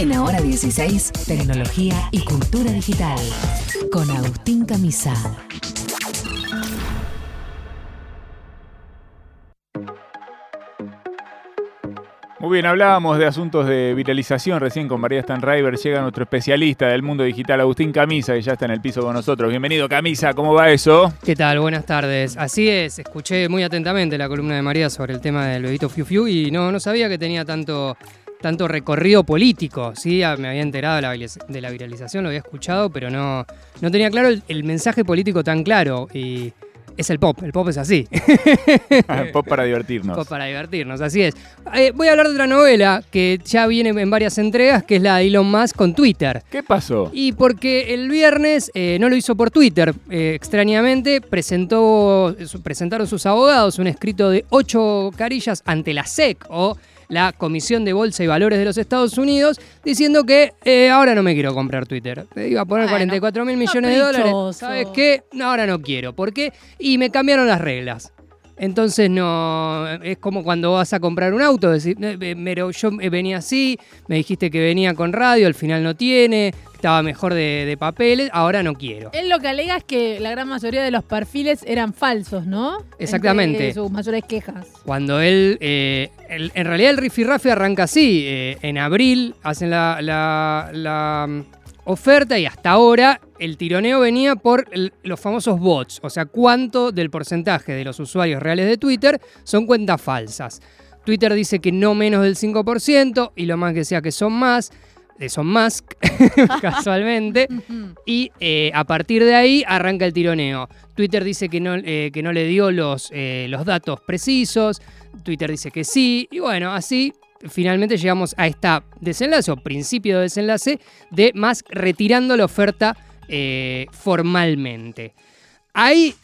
En Ahora 16, tecnología y cultura digital. Con Agustín Camisa. Muy bien, hablábamos de asuntos de viralización recién con María Stanriver. Llega nuestro especialista del mundo digital, Agustín Camisa, que ya está en el piso con nosotros. Bienvenido, Camisa, ¿cómo va eso? ¿Qué tal? Buenas tardes. Así es, escuché muy atentamente la columna de María sobre el tema del bebito Fiu Fiu y no, no sabía que tenía tanto, tanto recorrido político. Sí, me había enterado de la, viralización, lo había escuchado, pero no, no tenía claro el, el mensaje político tan claro. Y es el pop, el pop es así. Ah, pop para divertirnos. Pop para divertirnos, así es. Eh, voy a hablar de otra novela que ya viene en varias entregas, que es la de Elon Musk con Twitter. ¿Qué pasó? Y porque el viernes eh, no lo hizo por Twitter, eh, extrañamente, presentó, presentaron sus abogados un escrito de ocho carillas ante la SEC o la Comisión de Bolsa y Valores de los Estados Unidos, diciendo que eh, ahora no me quiero comprar Twitter. Iba a poner 44 mil millones de dólares. ¿Sabes qué? ahora no quiero. ¿Por qué? Y me cambiaron las reglas. Entonces no es como cuando vas a comprar un auto, decir, pero yo venía así, me dijiste que venía con radio, al final no tiene, estaba mejor de, papeles, ahora no quiero. Él lo que alega es que la gran mayoría de los perfiles eran falsos, ¿no? Exactamente. sus mayores quejas. Cuando él, eh, en realidad el rifirrafe arranca así, eh, en abril hacen la, la oferta y hasta ahora el tironeo venía por los famosos bots, o sea, cuánto del porcentaje de los usuarios reales de Twitter son cuentas falsas. Twitter dice que no menos del 5% y lo más que sea que son más, de son más casualmente, y eh, a partir de ahí arranca el tironeo. Twitter dice que no, eh, que no le dio los, eh, los datos precisos, Twitter dice que sí, y bueno, así finalmente llegamos a esta desenlace o principio de desenlace de más retirando la oferta eh, formalmente. Ahí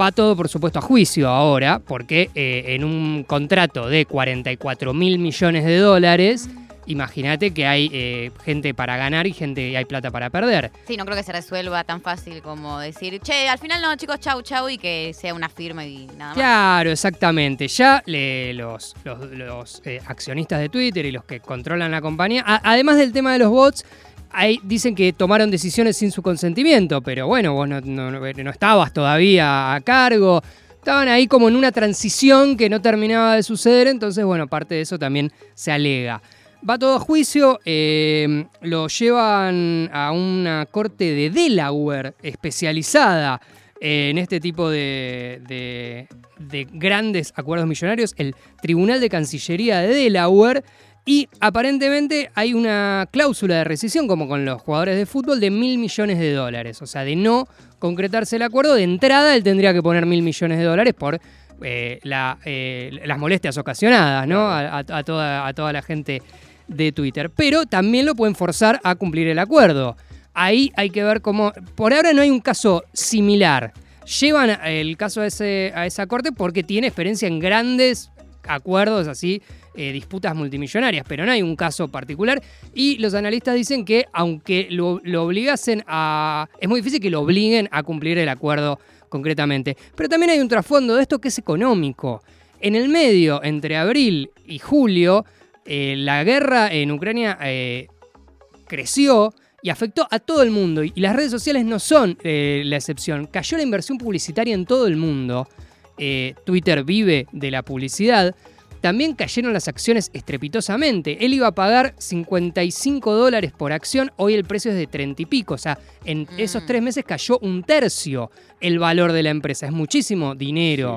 va todo, por supuesto, a juicio ahora, porque eh, en un contrato de 44 mil millones de dólares imagínate que hay eh, gente para ganar y gente y hay plata para perder. Sí, no creo que se resuelva tan fácil como decir, che, al final no, chicos, chau, chau, y que sea una firma y nada más. Claro, exactamente. Ya los, los, eh, accionistas de Twitter y los que controlan la compañía, además del tema de los bots, Ahí dicen que tomaron decisiones sin su consentimiento, pero bueno, vos no, no, estabas todavía a cargo. Estaban ahí como en una transición que no terminaba de suceder, entonces bueno, parte de eso también se alega. Va todo a juicio, eh, lo llevan a una corte de Delaware especializada en este tipo de, grandes acuerdos millonarios, el Tribunal de Cancillería de Delaware, y aparentemente hay una cláusula de rescisión, como con los jugadores de fútbol, de mil millones de dólares. O sea, de no concretarse el acuerdo, de entrada él tendría que poner mil millones de dólares por eh, eh, las molestias ocasionadas ¿no? toda, a toda la gente de Twitter. Pero también lo pueden forzar a cumplir el acuerdo. Ahí hay que ver cómo. Por ahora no hay un caso similar. Llevan el caso a, ese, esa corte porque tiene experiencia en grandes acuerdos así, eh, disputas multimillonarias, pero no hay un caso particular. Y los analistas dicen que aunque lo, lo, obligasen a... Es muy difícil que lo obliguen a cumplir el acuerdo concretamente. Pero también hay un trasfondo de esto que es económico. En el medio, entre abril y julio, eh, la guerra en Ucrania eh, creció y afectó a todo el mundo. Y las redes sociales no son eh, la excepción. Cayó la inversión publicitaria en todo el mundo. Twitter vive de la publicidad. También cayeron las acciones estrepitosamente. Él iba a pagar 55 dólares por acción, hoy el precio es de 30 y pico. O sea, en esos mm. tres meses cayó un tercio el valor de la empresa. Es muchísimo dinero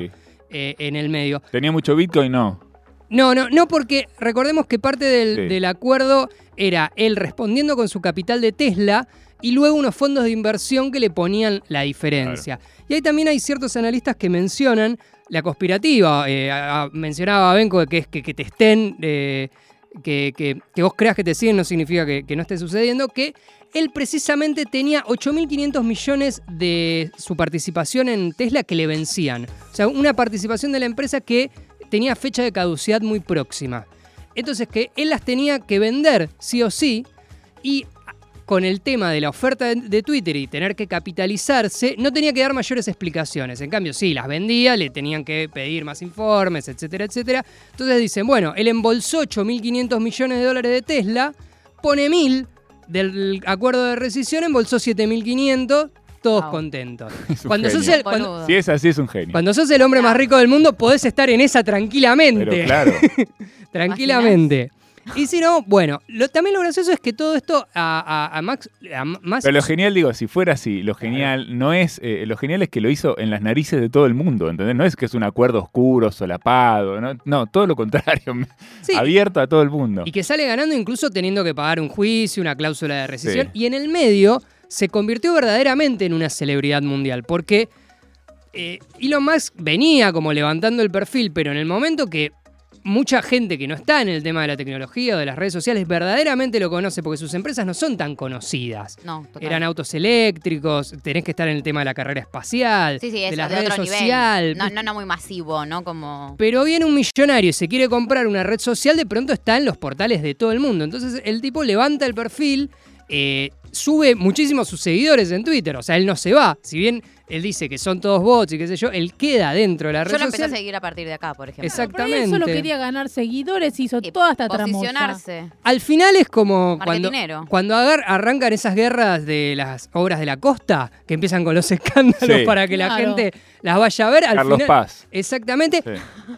en el medio. ¿Tenía mucho Bitcoin? No. No, no, no, porque recordemos que parte del, acuerdo era él respondiendo con su capital de Tesla y luego unos fondos de inversión que le ponían la diferencia. Y ahí también hay ciertos analistas que mencionan la conspirativa. Eh, mencionaba Benco que es que, te estén, eh, que, que, vos creas que te siguen no significa que, que no esté sucediendo, que él precisamente tenía 8.500 millones de su participación en Tesla que le vencían. O sea, una participación de la empresa que tenía fecha de caducidad muy próxima. Entonces que él las tenía que vender sí o sí y con el tema de la oferta de Twitter y tener que capitalizarse, no tenía que dar mayores explicaciones. En cambio, sí, las vendía, le tenían que pedir más informes, etcétera, etcétera. Entonces dicen, bueno, él embolsó 8.500 millones de dólares de Tesla pone 1000 del acuerdo de rescisión, embolsó 7500, todos Wow. contentos. Cuando sos, el, cuando. Si es así, es un genio. cuando sos el hombre más rico del mundo, podés estar en esa tranquilamente. Pero claro, tranquilamente. Y si no, bueno, lo- también lo gracioso es que todo esto a, a- a Max, a Max- pero lo genial, digo, si fuera así, lo genial no es, eh, lo genial es que lo hizo en las narices de todo el mundo, ¿entendés? No es que es un acuerdo oscuro, solapado, no, no todo lo contrario, Sí. abierto a todo el mundo. Y que sale ganando incluso teniendo que pagar un juicio, una cláusula de rescisión. Sí. Y en el medio se convirtió verdaderamente en una celebridad mundial. Porque eh, Elon Musk venía como levantando el perfil, pero en el momento que mucha gente que no está en el tema de la tecnología o de las redes sociales verdaderamente lo conoce, porque sus empresas no son tan conocidas. No, total. Eran autos eléctricos, tenés que estar en el tema de la carrera espacial, Sí, sí, de eso, las de redes otro sociales. nivel. No, no, no muy masivo, ¿no? Como... Pero viene un millonario y se quiere comprar una red social, de pronto está en los portales de todo el mundo. Entonces el tipo levanta el perfil, eh, sube muchísimos sus seguidores en Twitter. O sea, él no se va. Si bien él dice que son todos bots y qué sé yo, él queda dentro de la red Yo lo empecé a seguir a partir de acá, por ejemplo. Ahí él Exactamente. solo quería ganar seguidores y hizo Y toda esta tramoya. Posicionarse. Al final es como cuando, Marketinero. cuando agar- arrancan esas guerras de las obras de la costa, que empiezan con los escándalos Sí. para que la Claro. gente las vaya a ver. Al Carlos final, Paz. Exactamente. Sí.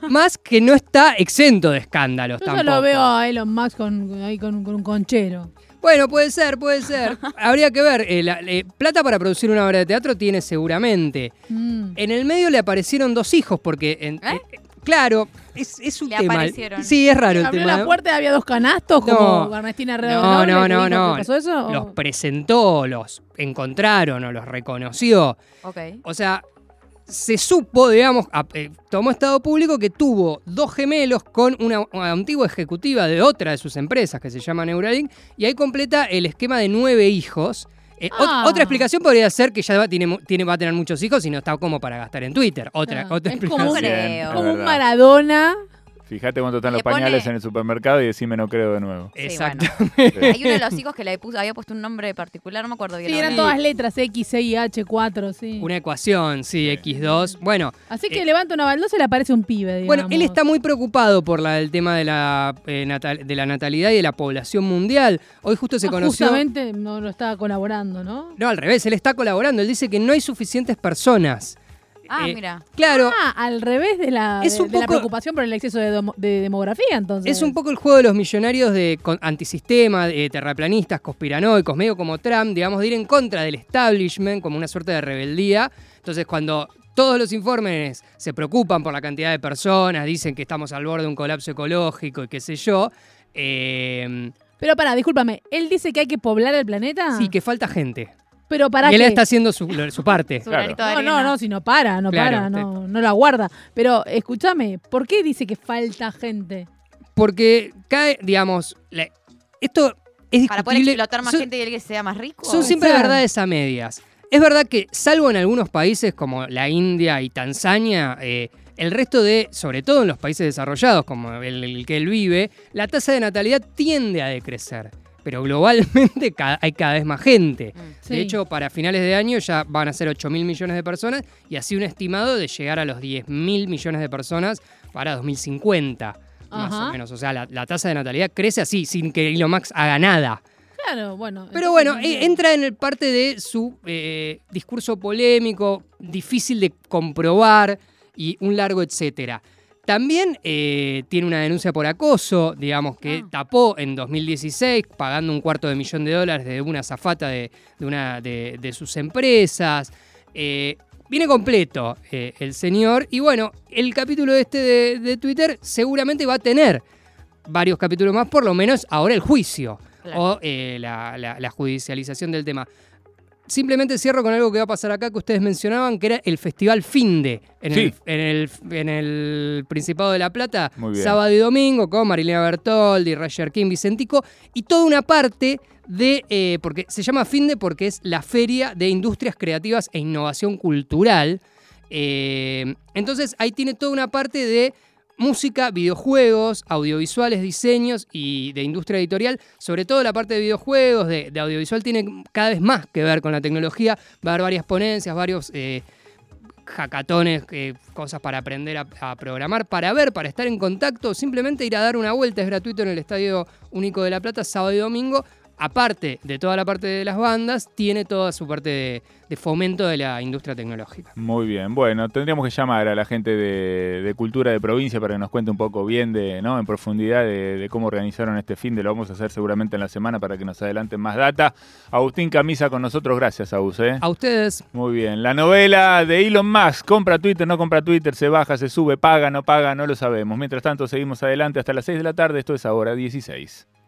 Más que no está exento de escándalos Yo tampoco. solo veo a Elon Musk con, ahí con, con un conchero. Bueno, puede ser, puede ser. Habría que ver. eh, la- eh, plata para producir una obra de teatro tiene seguramente. Mm. En el medio le aparecieron dos hijos porque, en- ¿Eh? eh, claro, es, es un Le tema. aparecieron. Sí, es raro el Abrió tema. la puerta y había dos canastos No. como Ernestina No, Redoblable, no, no, no. que ¿Pasó eso? Los presentó, los encontraron o los reconoció. Ok. O sea, se supo, digamos, a- eh, tomó estado público que tuvo dos gemelos con una, una antigua ejecutiva de otra de sus empresas que se llama Neuralink y ahí completa el esquema de nueve hijos. Eh, ot- Ah. Otra explicación podría ser que ya va, tiene, tiene, va a tener muchos hijos y no está como para gastar en Twitter. Otra, Ah, otra es explicación. como, Creo. Como un. Maradona. Fíjate cuánto están Le los pañales en el supermercado y decime no creo de nuevo. Sí, Exacto. Hay uno de los hijos que le puso, había puesto un nombre particular, no me acuerdo bien. Sí, ahora. eran todas letras, X, C y H, 4, sí. Una ecuación, sí, X2. Bueno, Así que eh, levanta una baldosa y le aparece un pibe, digamos. Bueno, él está muy preocupado por la- el tema de la, eh, natal- de la natalidad y de la población mundial. Hoy justo se Ah, conoció... Justamente no lo estaba colaborando, ¿no? No, al revés, él está colaborando. Él dice que no hay suficientes personas. Ah, Eh, mira. Claro, Ah, al revés de la, Es de, un de la poco- preocupación por el exceso de, domo- de demografía, entonces. es un poco el juego de los millonarios de con- antisistema, de terraplanistas, conspiranoicos, medio como Trump, digamos, de ir en contra del establishment, como una suerte de rebeldía. Entonces, cuando todos los informes se preocupan por la cantidad de personas, dicen que estamos al borde de un colapso ecológico y qué sé yo, eh, Pero pará, discúlpame. Él dice que hay que poblar el planeta. sí, que falta gente. Pero para y él qué? está haciendo su, parte. Su Claro. No, no, no, si no para, no Claro, para, no, no lo aguarda. Pero escúchame, ¿por qué dice que falta gente? Porque cae, digamos, la- esto es Para poder discutible. explotar más Son- gente y el que sea más rico. Son siempre Claro. verdades a medias. Es verdad que, salvo en algunos países como la India y Tanzania, eh, el resto de, sobre todo en los países desarrollados como el, el que él vive, la tasa de natalidad tiende a decrecer. Pero globalmente hay cada vez más gente. Mm. Sí. De hecho, para finales de año ya van a ser 8 mil millones de personas y así un estimado de llegar a los 10 mil millones de personas para 2050, más o menos. O sea, la, la tasa de natalidad crece así, sin que Elon Musk haga nada. Claro, bueno. Pero bueno, eh, entra en el parte de su eh, discurso polémico, difícil de comprobar y un largo etcétera. También eh, tiene una denuncia por acoso, digamos, que Ah. tapó en 2016, pagando un cuarto de millón de dólares de una zafata de, de una de, de sus empresas. Eh, viene completo eh, el señor. Y bueno, el capítulo este de, de Twitter seguramente va a tener varios capítulos más, por lo menos ahora el juicio Claro. o la, la- la judicialización del tema. Simplemente cierro con algo que va a pasar acá que ustedes mencionaban, que era el Festival Finde en, Sí. el, en, el, en el Principado de la Plata, sábado y domingo, con Marilena Bertoldi, Roger King, Vicentico, y toda una parte de, eh, porque se llama Finde porque es la Feria de Industrias Creativas e Innovación Cultural. Eh, entonces ahí tiene toda una parte de música, videojuegos, audiovisuales, diseños y de industria editorial. Sobre todo la parte de videojuegos, de, audiovisual, tiene cada vez más que ver con la tecnología. Va a haber varias ponencias, varios... eh, hackatones, eh, cosas para aprender a, a programar, para ver, para estar en contacto, simplemente ir a dar una vuelta, es gratuito en el Estadio Único de La Plata, sábado y domingo. Aparte de toda la parte de las bandas, tiene toda su parte de, de fomento de la industria tecnológica. Muy bien, bueno, tendríamos que llamar a la gente de, de cultura de provincia para que nos cuente un poco bien de, ¿no? En profundidad de, de cómo organizaron este fin de lo vamos a hacer seguramente en la semana para que nos adelanten más data. Agustín Camisa con nosotros, gracias, Agus, ¿eh? A ustedes, Muy bien. La novela de Elon Musk, compra Twitter, no compra Twitter, se baja, se sube, paga, no paga, no lo sabemos. Mientras tanto, seguimos adelante hasta las 6 de la tarde, esto es ahora 16.